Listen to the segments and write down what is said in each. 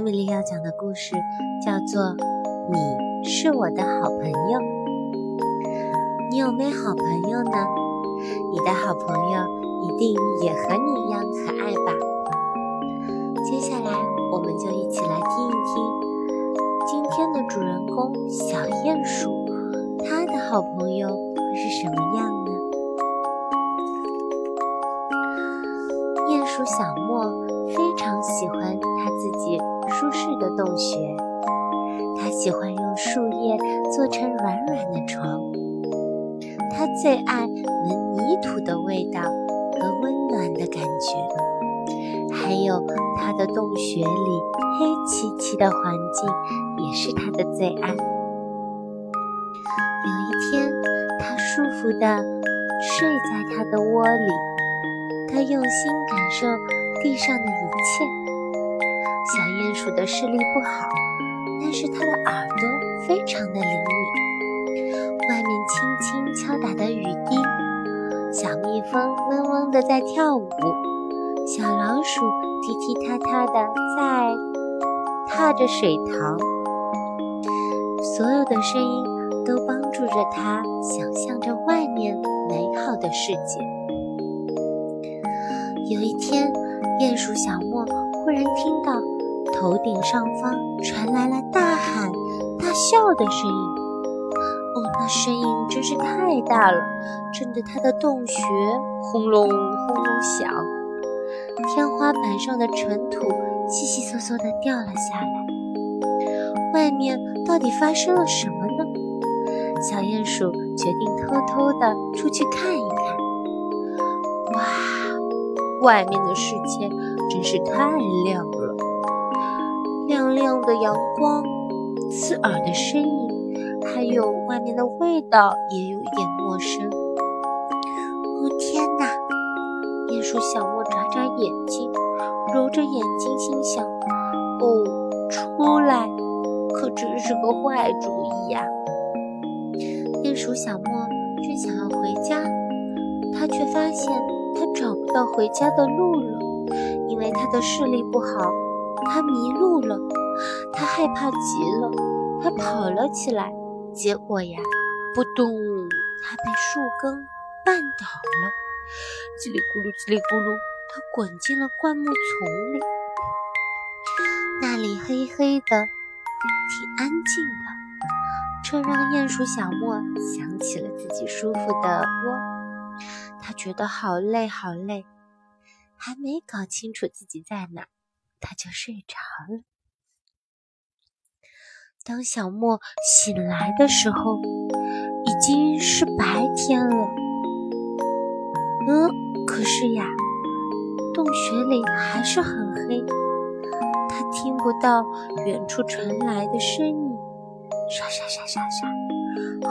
米丽要讲的故事叫做《你是我的好朋友》。你有没有好朋友呢？你的好朋友一定也和你一样可爱吧？自己舒适的洞穴，他喜欢用树叶做成软软的床，他最爱闻泥土的味道和温暖的感觉，还有他的洞穴里黑漆漆的环境也是他的最爱。有一天，他舒服地睡在他的窝里。他用心感受地上的一切。小鼹鼠的视力不好，但是它的耳朵非常的灵敏。外面轻轻敲打的雨滴，小蜜蜂嗡嗡的在跳舞，小老鼠踢踢踏踏的在踏着水塘。所有的声音都帮助着它想象着外面美好的世界。有一天，鼹鼠小莫忽然听到头顶上方传来了大喊大笑的声音。哦，那声音真是太大了，震得他的洞穴轰隆轰隆响。天花板上的尘土稀稀嗦嗦地掉了下来。外面到底发生了什么呢？小鼹鼠决定偷偷地出去看一看。哇！外面的世界真是太亮了，亮亮的阳光，刺耳的声音，还有外面的味道也有一点陌生。哦天哪！鼹鼠小莫眨眨眼睛，揉着眼睛，心想：“哦，出来可真是个坏主意呀！”鼹鼠小莫正想要回家，他却发现。他找不到回家的路了，因为他的视力不好，他迷路了。他害怕极了，他跑了起来，结果呀，扑通，他被树根绊倒了，叽里咕噜，叽里咕噜，他滚进了灌木丛里。那里黑黑的，挺安静的，这让鼹鼠小莫想起了自己舒服的窝。他觉得好累，好累，还没搞清楚自己在哪，他就睡着了。当小莫醒来的时候，已经是白天了。嗯，可是呀，洞穴里还是很黑，他听不到远处传来的声音，沙沙沙沙沙，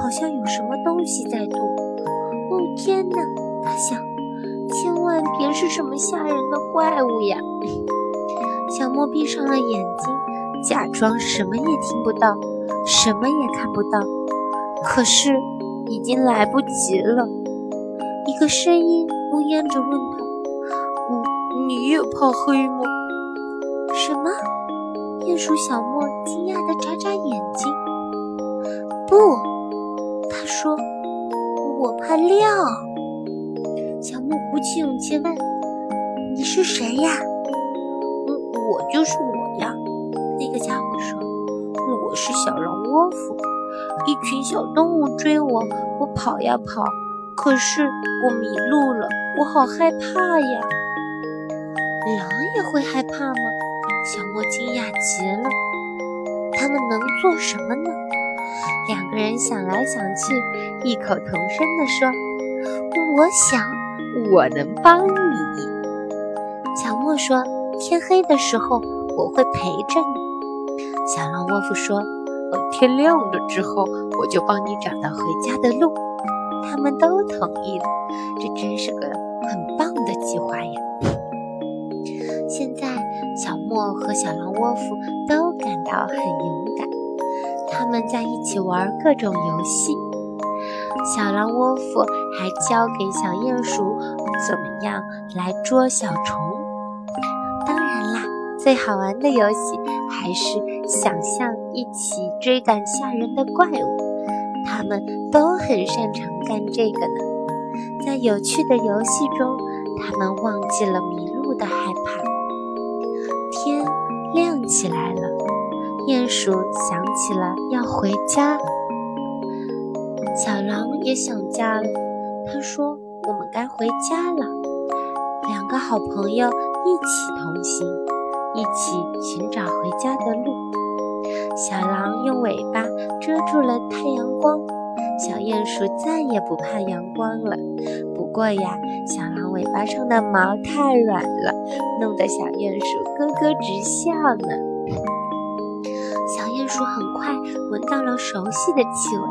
好像有什么东西在动。哦，天哪！他想，千万别是什么吓人的怪物呀！小莫闭上了眼睛，假装什么也听不到，什么也看不到。可是已经来不及了。一个声音呜咽着问他：“你你也怕黑吗？”什么？鼹鼠小莫惊讶地眨眨眼睛。不，他说：“我怕亮。”小莫鼓起勇气问：“你是谁呀？”“，就是我呀。”那个家伙说：“我是小狼窝夫，一群小动物追我，我跑呀跑，可是我迷路了，我好害怕呀。”“狼也会害怕吗？”小莫惊讶极了。他们能做什么呢？两个人想来想去，异口同声地说：“我想。”我能帮你，小莫说：“天黑的时候我会陪着你。”小狼窝夫说：“等天亮了之后，我就帮你找到回家的路。”他们都同意了，这真是个很棒的计划呀！现在，小莫和小狼窝夫都感到很勇敢，他们在一起玩各种游戏。小狼窝夫还教给小鼹鼠怎么样来捉小虫。最好玩的游戏还是想象一起追赶吓人的怪物。他们都很擅长干这个呢。在有趣的游戏中，他们忘记了迷路的害怕。天亮起来了，鼹鼠想起了要回家。小狼也想家了，他说：“我们该回家了。”两个好朋友一起同行，一起寻找回家的路。小狼用尾巴遮住了太阳光，小鼹鼠再也不怕阳光了。不过呀，小狼尾巴上的毛太软了，弄得小鼹鼠咯咯直笑呢。小鼹鼠很快闻到了熟悉的气味。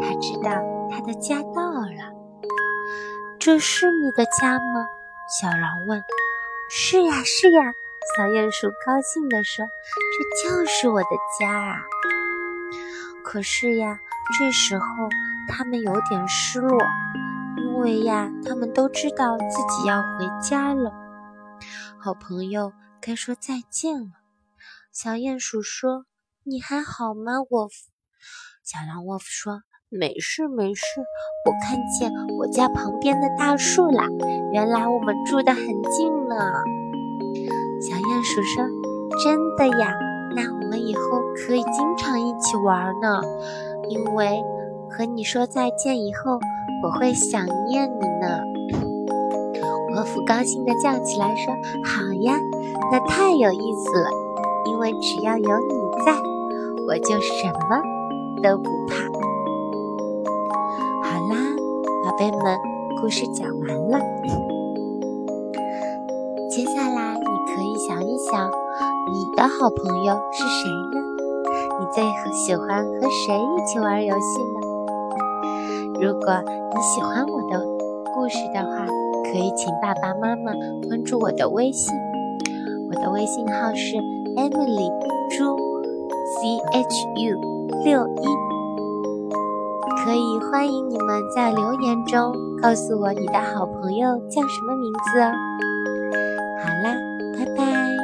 它知道它的家到了。这是你的家吗？小狼问。是呀，是呀。小鼹鼠高兴地说：“这就是我的家啊！”可是呀，这时候他们有点失落，因为呀，他们都知道自己要回家了。好朋友该说再见了。小鼹鼠说：“你还好吗，沃夫？”小狼沃夫说。没事没事，我看见我家旁边的大树啦。原来我们住得很近呢。小鼹鼠说：“真的呀，那我们以后可以经常一起玩呢。因为和你说再见以后，我会想念你呢。”沃夫高兴地叫起来说：“好呀，那太有意思了。因为只要有你在，我就什么都不怕。”好啦宝贝们，故事讲完了。接下来，想一想，你的好朋友是谁呢？你最喜欢和谁一起玩游戏呢？如果你喜欢我的故事的话，可以请爸爸妈妈关注我的微信。我的微信号是 Emily 朱 C H U 六一。可以欢迎你们在留言中告诉我你的好朋友叫什么名字哦。好啦，拜拜。